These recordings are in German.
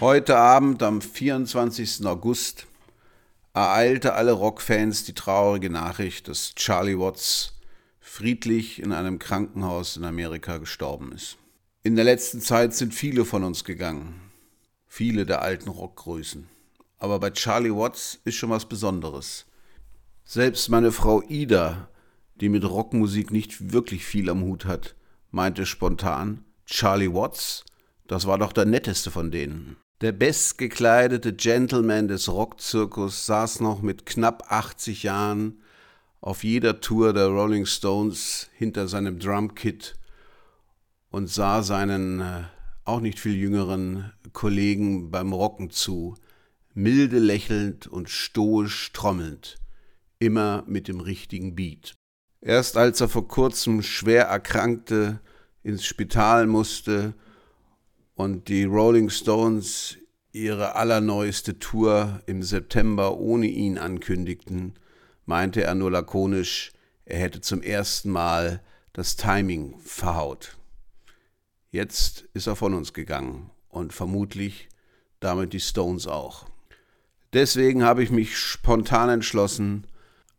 Heute Abend, am 24. August, ereilte alle Rockfans die traurige Nachricht, dass Charlie Watts friedlich in einem Krankenhaus in Amerika gestorben ist. In der letzten Zeit sind viele von uns gegangen, viele der alten Rockgrößen. Aber bei Charlie Watts ist schon was Besonderes. Selbst meine Frau Ida, die mit Rockmusik nicht wirklich viel am Hut hat, meinte spontan, Charlie Watts, das war doch der netteste von denen. Der bestgekleidete Gentleman des Rockzirkus saß noch mit knapp 80 Jahren auf jeder Tour der Rolling Stones hinter seinem Drumkit und sah seinen äh, auch nicht viel jüngeren Kollegen beim Rocken zu, milde lächelnd und stoisch trommelnd, immer mit dem richtigen Beat. Erst als er vor kurzem schwer erkrankte, ins Spital musste und die Rolling Stones ihre allerneueste Tour im September ohne ihn ankündigten, meinte er nur lakonisch, er hätte zum ersten Mal das Timing verhaut. Jetzt ist er von uns gegangen und vermutlich damit die Stones auch. Deswegen habe ich mich spontan entschlossen,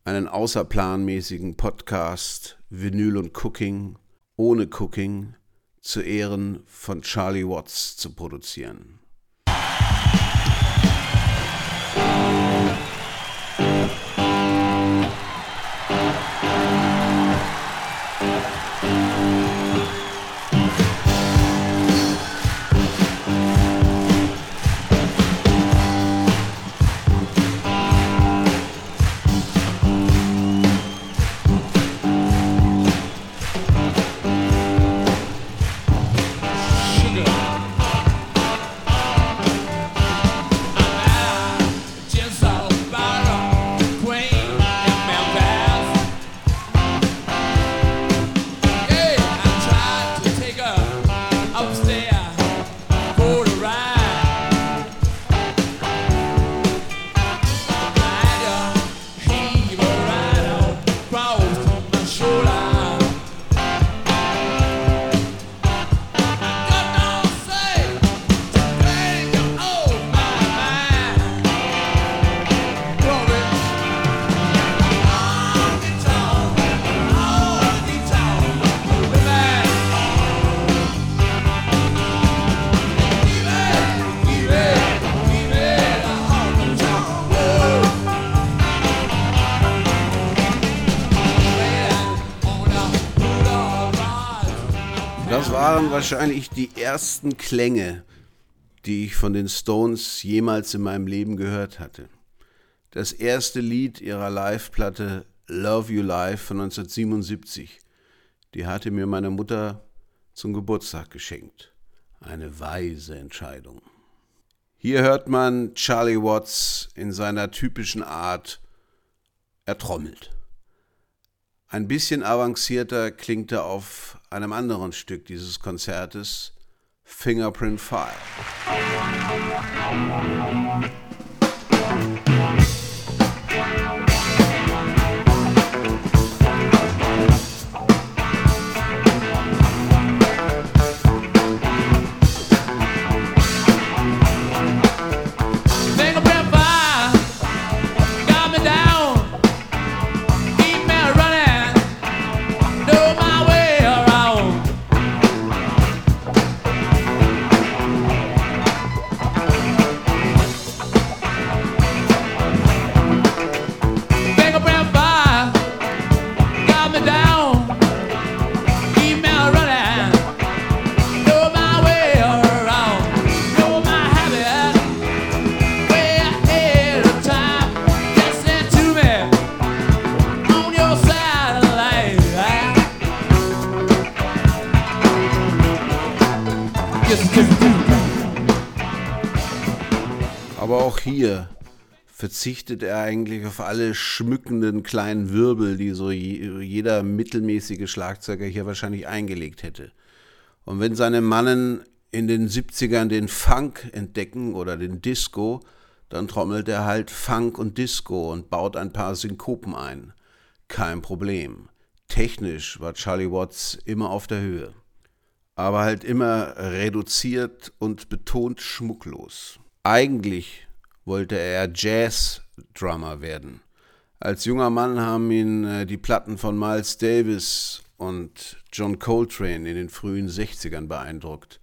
einen außerplanmäßigen Podcast Vinyl und Cooking ohne Cooking zu Ehren von Charlie Watts zu produzieren. Wahrscheinlich die ersten Klänge, die ich von den Stones jemals in meinem Leben gehört hatte. Das erste Lied ihrer Live-Platte Love You Live von 1977. Die hatte mir meine Mutter zum Geburtstag geschenkt. Eine weise Entscheidung. Hier hört man Charlie Watts in seiner typischen Art. Er trommelt. Ein bisschen avancierter klingt er auf einem anderen Stück dieses Konzertes, Fingerprint File. Verzichtet er eigentlich auf alle schmückenden kleinen Wirbel, die so jeder mittelmäßige Schlagzeuger hier wahrscheinlich eingelegt hätte. Und wenn seine Mannen in den 70ern den Funk entdecken oder den Disco, dann trommelt er halt Funk und Disco und baut ein paar Synkopen ein. Kein Problem. Technisch war Charlie Watts immer auf der Höhe. aber halt immer reduziert und betont schmucklos. Eigentlich wollte er Jazz-Drummer werden. Als junger Mann haben ihn äh, die Platten von Miles Davis und John Coltrane in den frühen 60ern beeindruckt.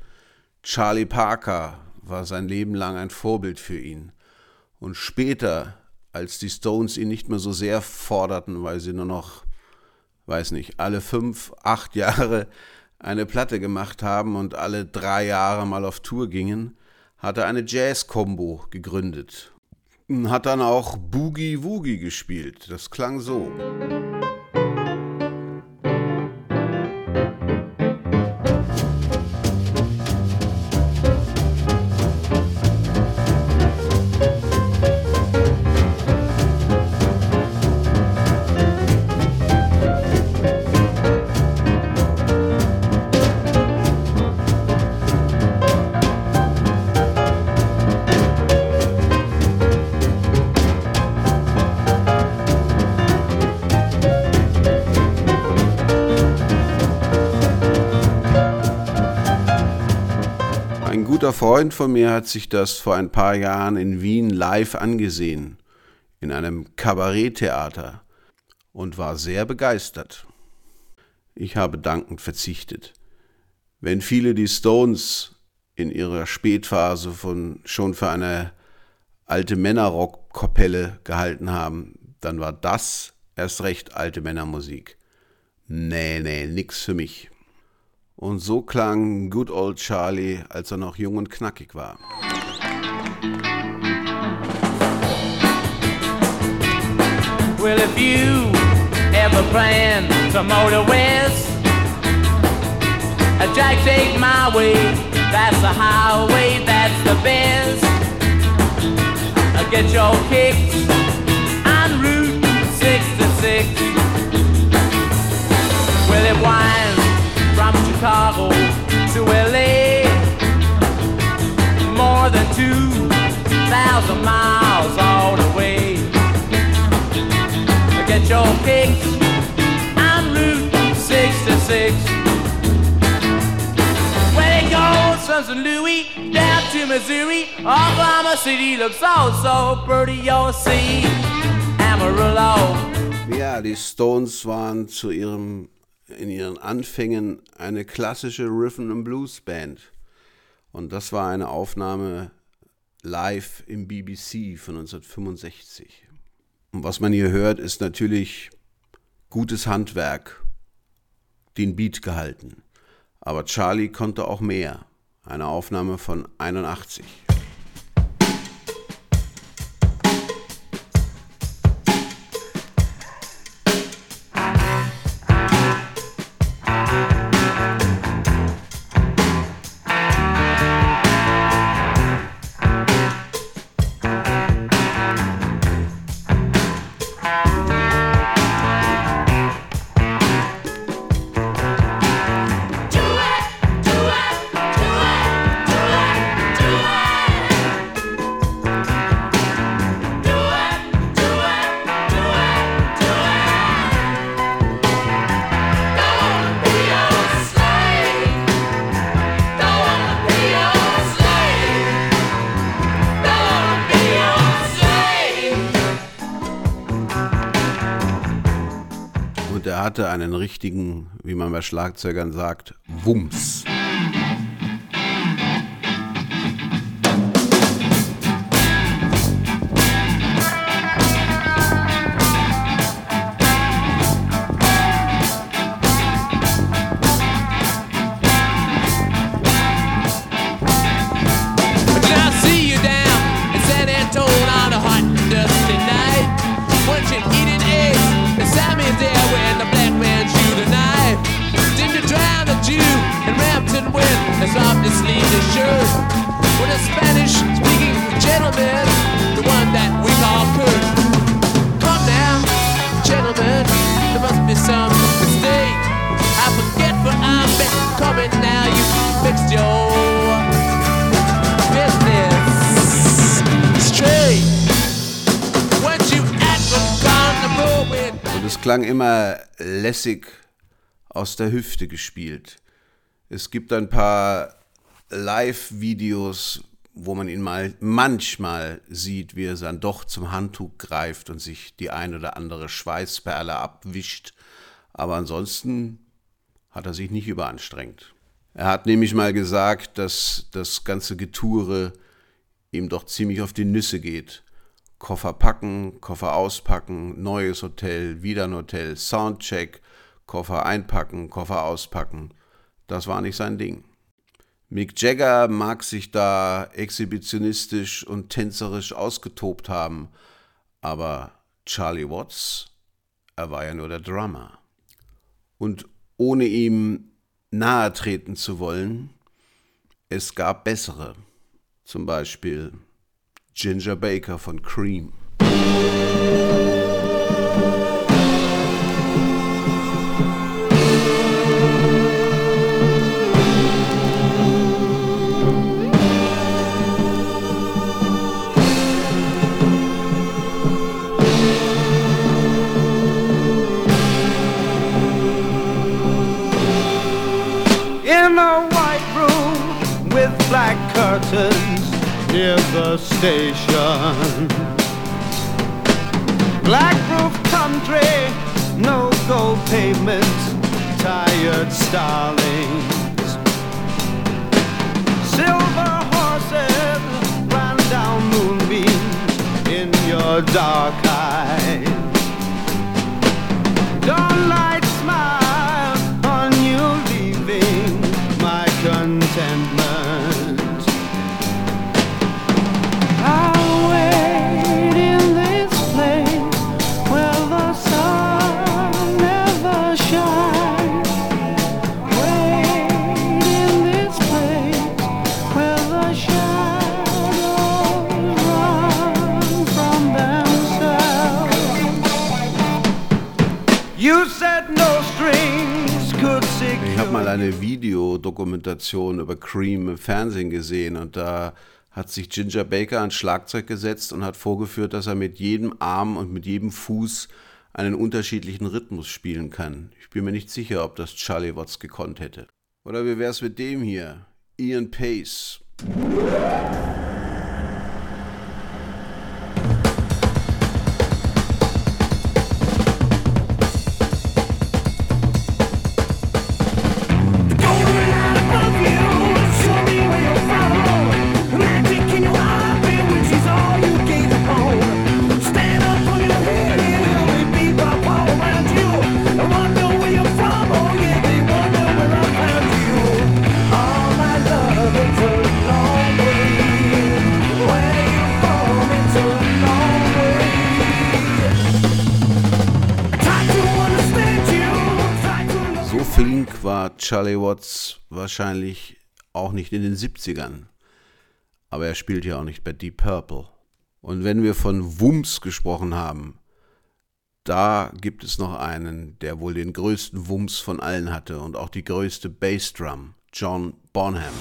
Charlie Parker war sein Leben lang ein Vorbild für ihn. Und später, als die Stones ihn nicht mehr so sehr forderten, weil sie nur noch, weiß nicht, alle fünf, acht Jahre eine Platte gemacht haben und alle drei Jahre mal auf Tour gingen, hat er eine Jazz-Combo gegründet. Hat dann auch Boogie Woogie gespielt. Das klang so. guter Freund von mir hat sich das vor ein paar Jahren in Wien live angesehen, in einem Kabaretttheater, und war sehr begeistert. Ich habe dankend verzichtet. Wenn viele die Stones in ihrer Spätphase von, schon für eine alte Männerrockkapelle gehalten haben, dann war das erst recht alte Männermusik. Nee, nee, nix für mich. Und so klang Good Old Charlie, als er noch jung und knackig war. Well, if you ever plan to motor west, Jack, take my way. That's the highway, that's the best. Get your kicks on Route 66. Well, it winds Chicago to LA. More than 2,000 miles all the way. Get your kicks on Route 66. Where it goes from St. Louis down to Missouri. Oklahoma City looks all so pretty, you'll see. Amarillo. Ja, die Stones waren zu ihrem in ihren Anfängen eine klassische Rhythm and Blues Band. Und das war eine Aufnahme live im BBC von 1965. Und was man hier hört, ist natürlich gutes Handwerk, den Beat gehalten. Aber Charlie konnte auch mehr. Eine Aufnahme von 81. hatte einen richtigen, wie man bei Schlagzeugern sagt, Wumms. Klang immer lässig aus der Hüfte gespielt. Es gibt ein paar Live-Videos, wo man ihn mal manchmal sieht, wie er dann doch zum Handtuch greift und sich die ein oder andere Schweißperle abwischt. Aber ansonsten hat er sich nicht überanstrengt. Er hat nämlich mal gesagt, dass das ganze Getouре ihm doch ziemlich auf die Nüsse geht. Koffer packen, Koffer auspacken, neues Hotel, wieder ein Hotel, Soundcheck, Koffer einpacken, Koffer auspacken. Das war nicht sein Ding. Mick Jagger mag sich da exhibitionistisch und tänzerisch ausgetobt haben, aber Charlie Watts, er war ja nur der Drummer. Und ohne ihm nahe treten zu wollen, es gab bessere. Zum Beispiel Ginger Baker von Cream. Near the station. Black roof country, no gold pavement, tired starlings. Silver horses ran down moonbeams in your dark Videodokumentation über Cream im Fernsehen gesehen und da hat sich Ginger Baker ans Schlagzeug gesetzt und hat vorgeführt, dass er mit jedem Arm und mit jedem Fuß einen unterschiedlichen Rhythmus spielen kann. Ich bin mir nicht sicher, ob das Charlie Watts gekonnt hätte. Oder wie wär's mit dem hier? Ian Pace. Charlie Watts wahrscheinlich auch nicht in den 70ern. Aber er spielt ja auch nicht bei Deep Purple. Und wenn wir von Wumms gesprochen haben, da gibt es noch einen, der wohl den größten Wumms von allen hatte und auch die größte Bassdrum, John Bonham.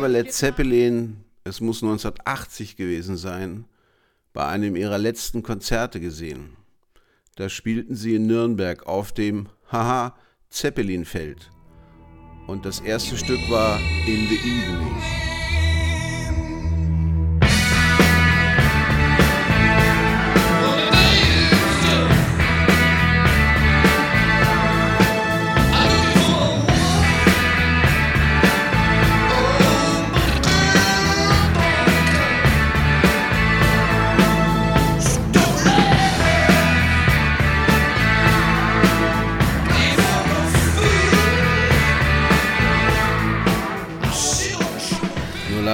Habe Led Zeppelin, es muss 1980 gewesen sein, bei einem ihrer letzten Konzerte gesehen. Da spielten sie in Nürnberg auf dem Haha Zeppelin-Feld. Und das erste Stück war In the Evening.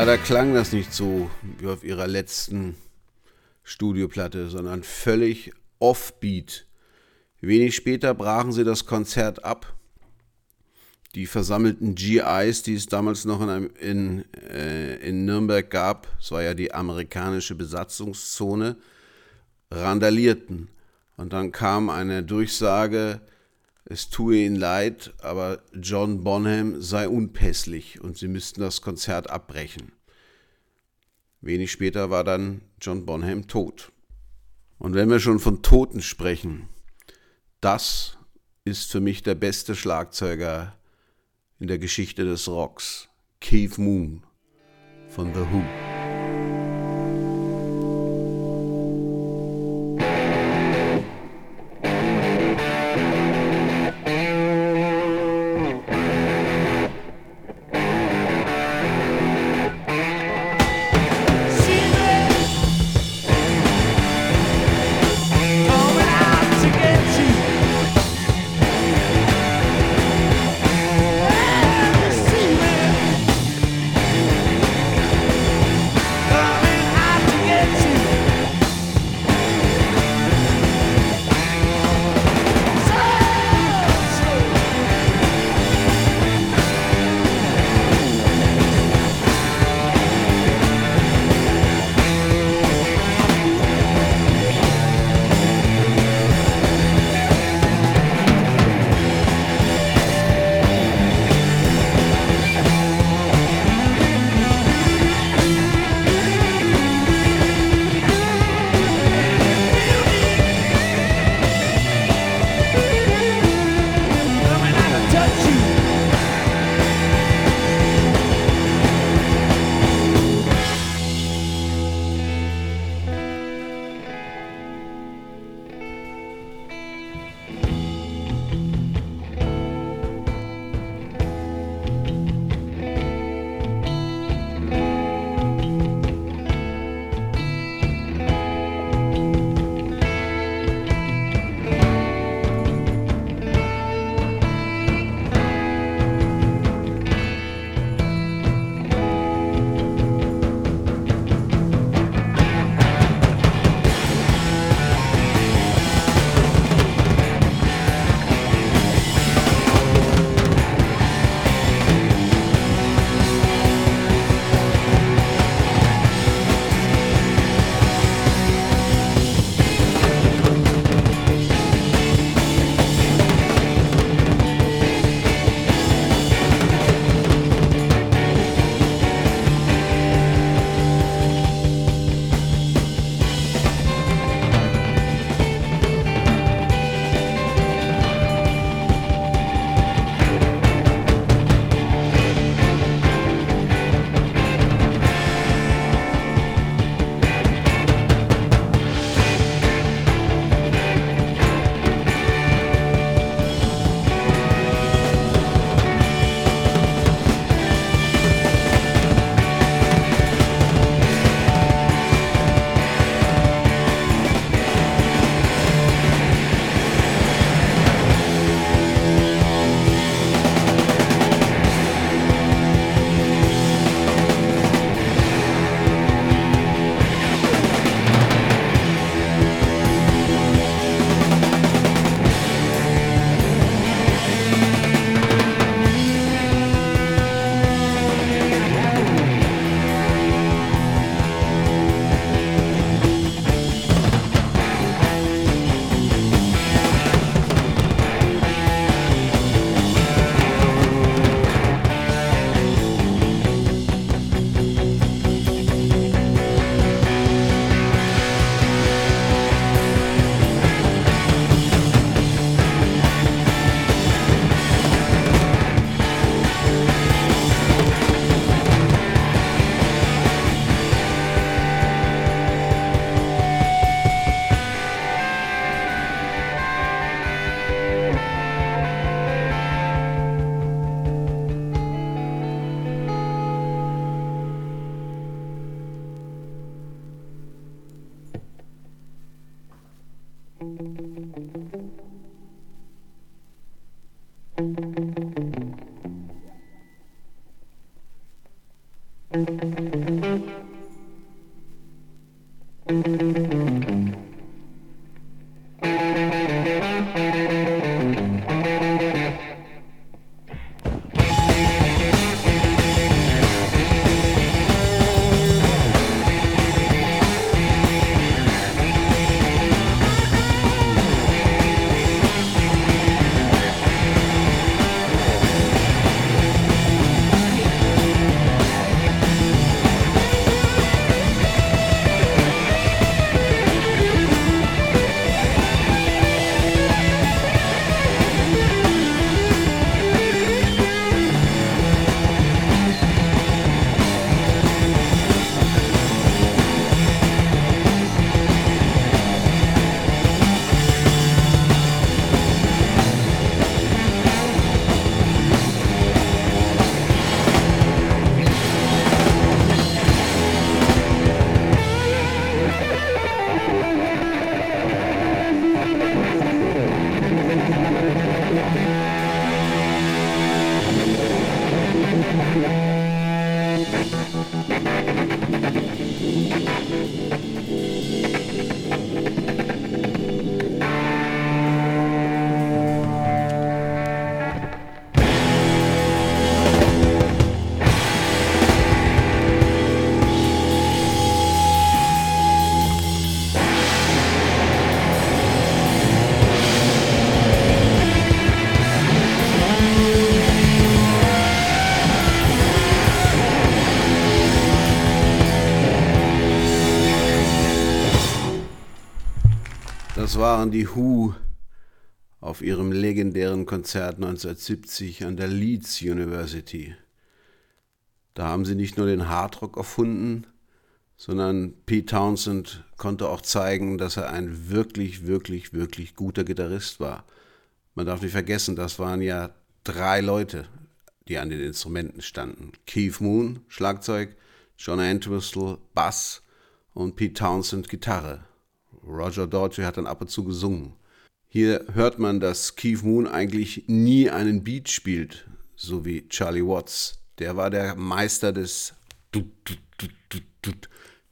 Leider klang das nicht so wie auf ihrer letzten Studioplatte, sondern völlig offbeat. Wenig später brachen sie das Konzert ab. Die versammelten GIs, die es damals noch in, einem, in, äh, in Nürnberg gab, es war ja die amerikanische Besatzungszone, randalierten. Und dann kam eine Durchsage, es tue ihnen leid, aber John Bonham sei unpässlich und sie müssten das Konzert abbrechen. Wenig später war dann John Bonham tot. Und wenn wir schon von Toten sprechen, das ist für mich der beste Schlagzeuger in der Geschichte des Rocks, Keith Moon von The Who. Thank you. Waren die Who auf ihrem legendären Konzert 1970 an der Leeds University. Da haben sie nicht nur den Hardrock erfunden, sondern Pete Townsend konnte auch zeigen, dass er ein wirklich, wirklich, wirklich guter Gitarrist war. Man darf nicht vergessen, das waren ja drei Leute, die an den Instrumenten standen. Keith Moon, Schlagzeug, John Entwistle, Bass und Pete Townsend, Gitarre. Roger Daltrey hat dann ab und zu gesungen. Hier hört man, dass Keith Moon eigentlich nie einen Beat spielt, so wie Charlie Watts. Der war der Meister des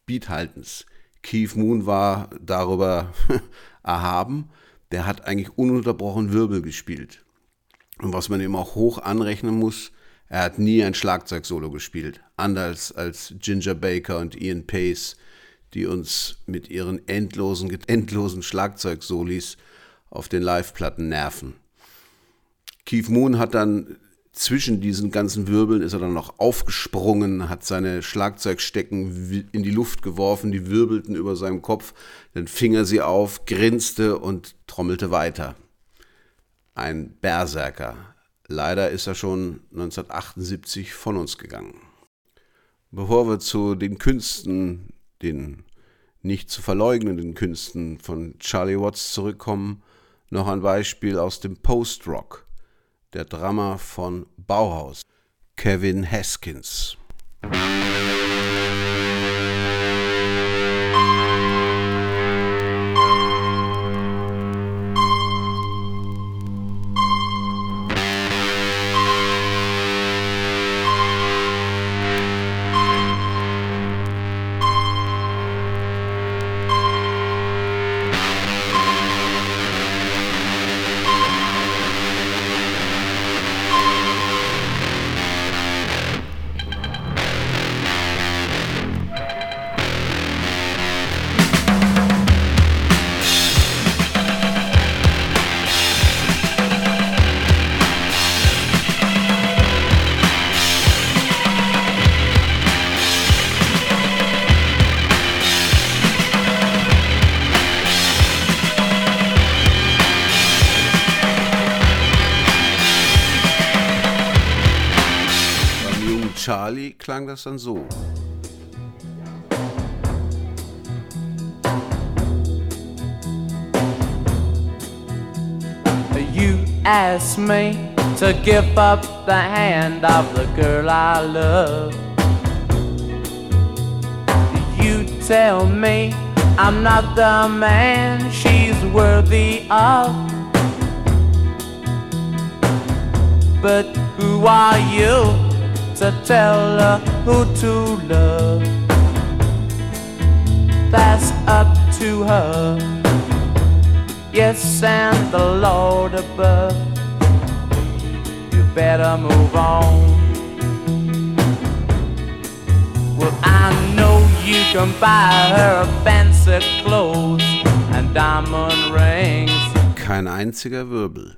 Beathaltens. Keith Moon war darüber erhaben. Der hat eigentlich ununterbrochen Wirbel gespielt. Und was man ihm auch hoch anrechnen muss, er hat nie ein Schlagzeugsolo gespielt. Anders als Ginger Baker und Ian Pace, die uns mit ihren endlosen, endlosen Schlagzeugsolis auf den Live-Platten nerven. Keith Moon hat dann zwischen diesen ganzen Wirbeln ist er dann noch aufgesprungen, hat seine Schlagzeugstecken in die Luft geworfen, die wirbelten über seinem Kopf, dann fing er sie auf, grinste und trommelte weiter. Ein Berserker. Leider ist er schon 1978 von uns gegangen. Bevor wir zu den Künsten, den nicht zu verleugnenden Künsten von Charlie Watts zurückkommen, noch ein Beispiel aus dem Post-Rock der Drummer von Bauhaus, Kevin Haskins. Charlie klang das dann so. You ask me to give up the hand of the girl I love. You tell me I'm not the man she's worthy of. But who are you to tell her who to love? That's up to her. Yes, and the Lord above. You better move on. Well, I know you can buy her fancy clothes and diamond rings. Kein einziger Wirbel.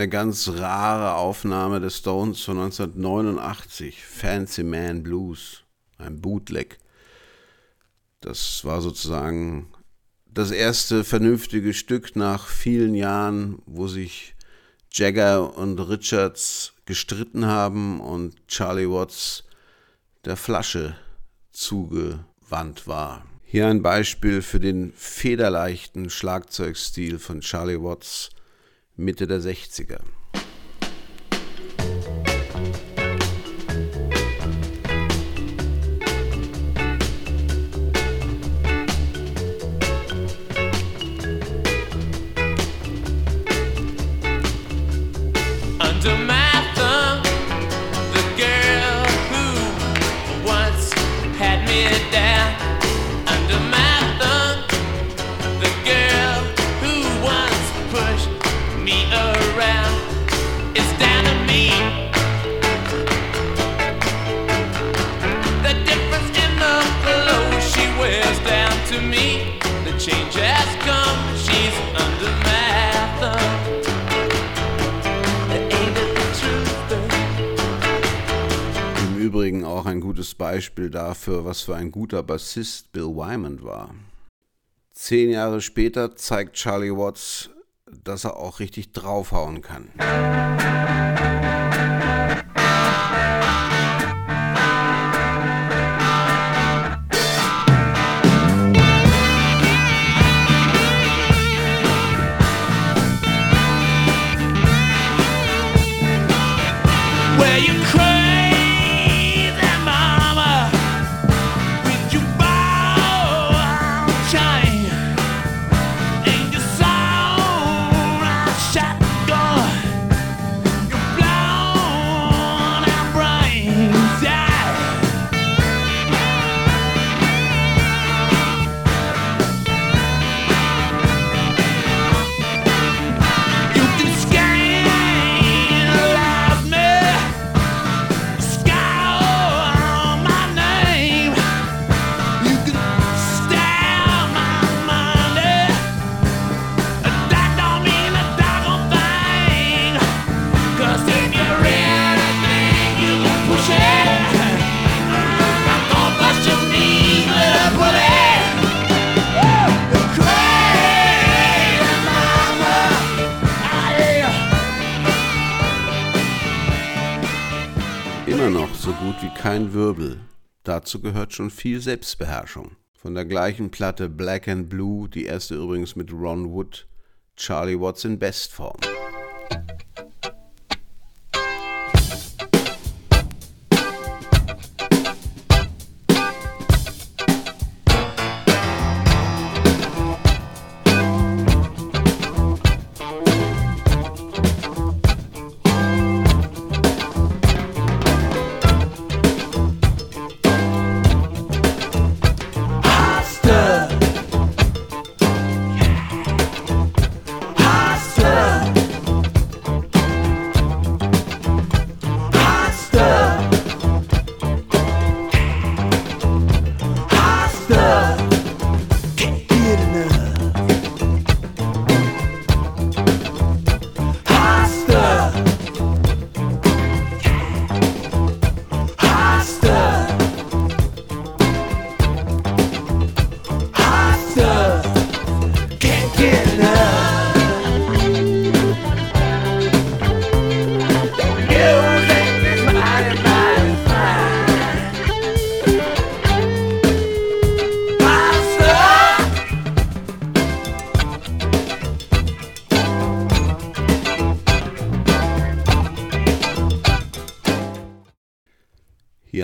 Eine ganz rare Aufnahme des Stones von 1989, Fancy Man Blues, ein Bootleg. Das war sozusagen das erste vernünftige Stück nach vielen Jahren, wo sich Jagger und Richards gestritten haben und Charlie Watts der Flasche zugewandt war. Hier ein Beispiel für den federleichten Schlagzeugstil von Charlie Watts Mitte der 60er. Was für ein guter Bassist Bill Wyman war. Zehn Jahre später zeigt Charlie Watts, dass er auch richtig draufhauen kann. Immer noch so gut wie kein Wirbel. Dazu gehört schon viel Selbstbeherrschung. Von der gleichen Platte Black and Blue, die erste übrigens mit Ron Wood, Charlie Watts in Bestform.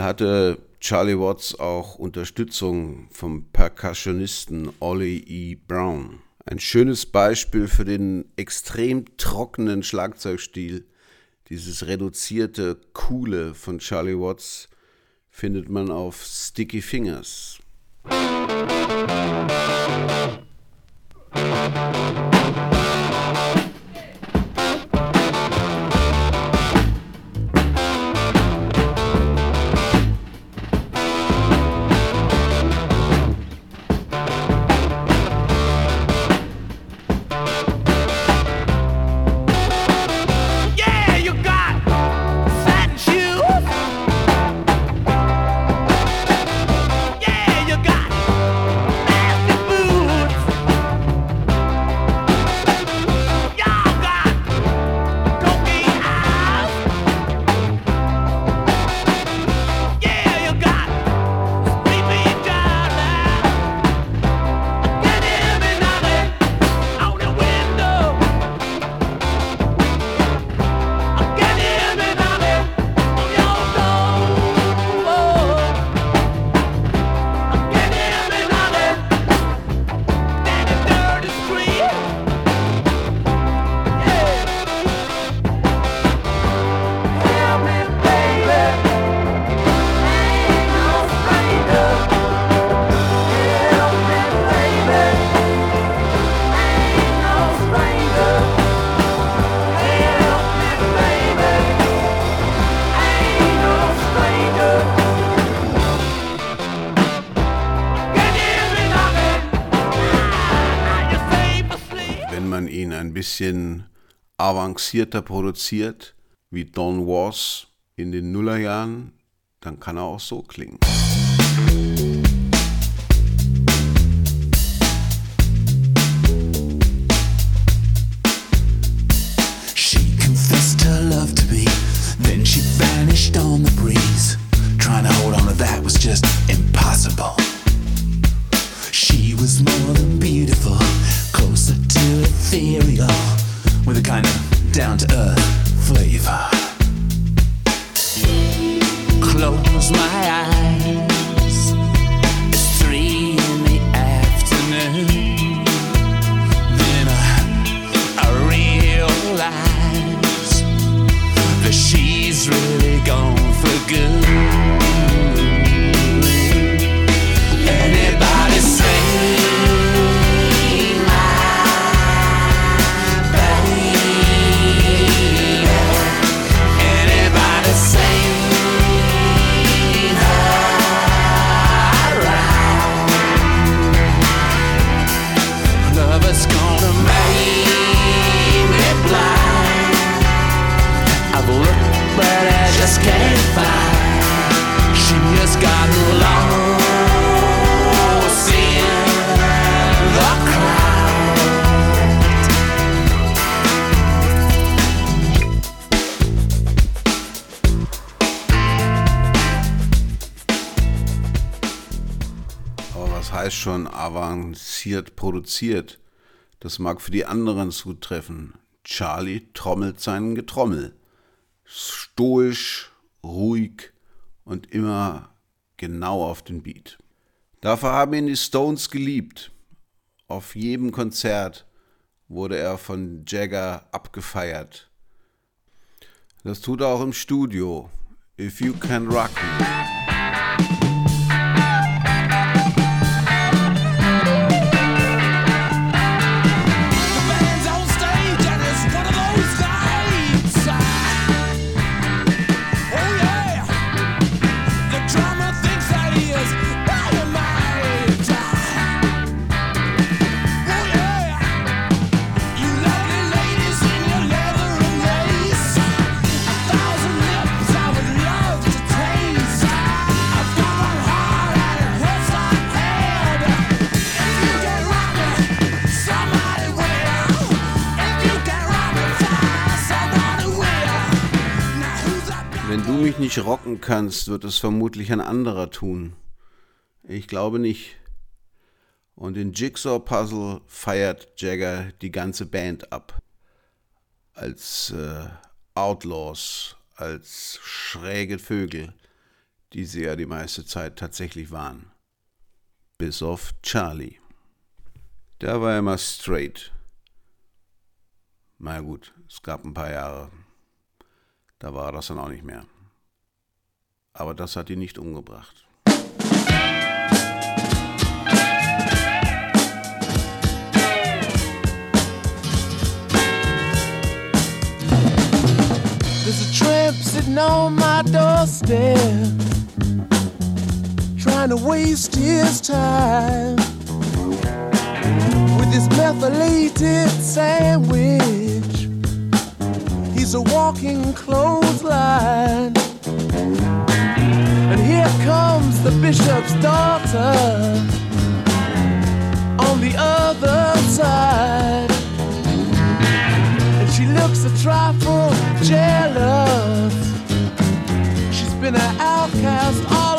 Hatte Charlie Watts auch Unterstützung vom Percussionisten Ollie E. Brown. Ein schönes Beispiel für den extrem trockenen Schlagzeugstil, dieses reduzierte, coole von Charlie Watts, findet man auf Sticky Fingers. Yeah, bisschen avancierter produziert, wie Don Was in den Nullerjahren, dann kann er auch so klingen. She confessed her love to me, then she vanished on the breeze. Trying to hold on to that was just impossible. She was more than beautiful, ethereal, with a kind of down to earth flavor. Close my eyes. It's three in the afternoon. Then I, I realize that she's really gone for good. Avanciert produziert? Das mag für die anderen zutreffen. Charlie trommelt seinen Getrommel. Stoisch, ruhig und immer genau auf den Beat. Dafür haben ihn die Stones geliebt. Auf jedem Konzert wurde er von Jagger abgefeiert. Das tut er auch im Studio. If You Can Rock Me. Nicht rocken kannst, wird es vermutlich ein anderer tun. Ich glaube nicht. Und in Jigsaw Puzzle feiert Jagger die ganze Band ab. Als äh, Outlaws, als schräge Vögel, die sie ja die meiste Zeit tatsächlich waren. Bis auf Charlie. Der war immer straight. Na gut, es gab ein paar Jahre, da war das dann auch nicht mehr. Aber das hat ihn nicht umgebracht. There's a tramp sitting on my doorstep, trying to waste his time with his methylated sandwich. He's a walking clothesline. And here comes the bishop's daughter on the other side. And she looks a trifle jealous. She's been an outcast all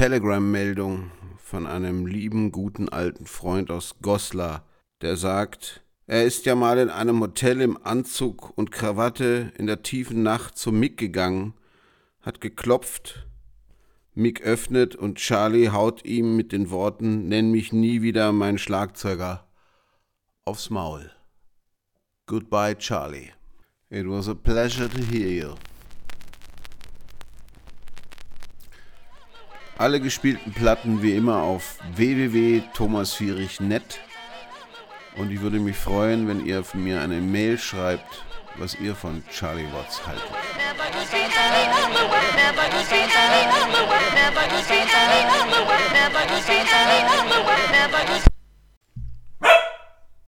Telegram-Meldung von einem lieben, guten alten Freund aus Goslar, der sagt, er ist ja mal in einem Hotel im Anzug und Krawatte in der tiefen Nacht zum Mick gegangen, hat geklopft, Mick öffnet und Charlie haut ihm mit den Worten, nenn mich nie wieder mein Schlagzeuger, aufs Maul. Goodbye, Charlie. It was a pleasure to hear you. Alle gespielten Platten wie immer auf www.thomasvierich.net und ich würde mich freuen, wenn ihr mir eine Mail schreibt, was ihr von Charlie Watts haltet. Never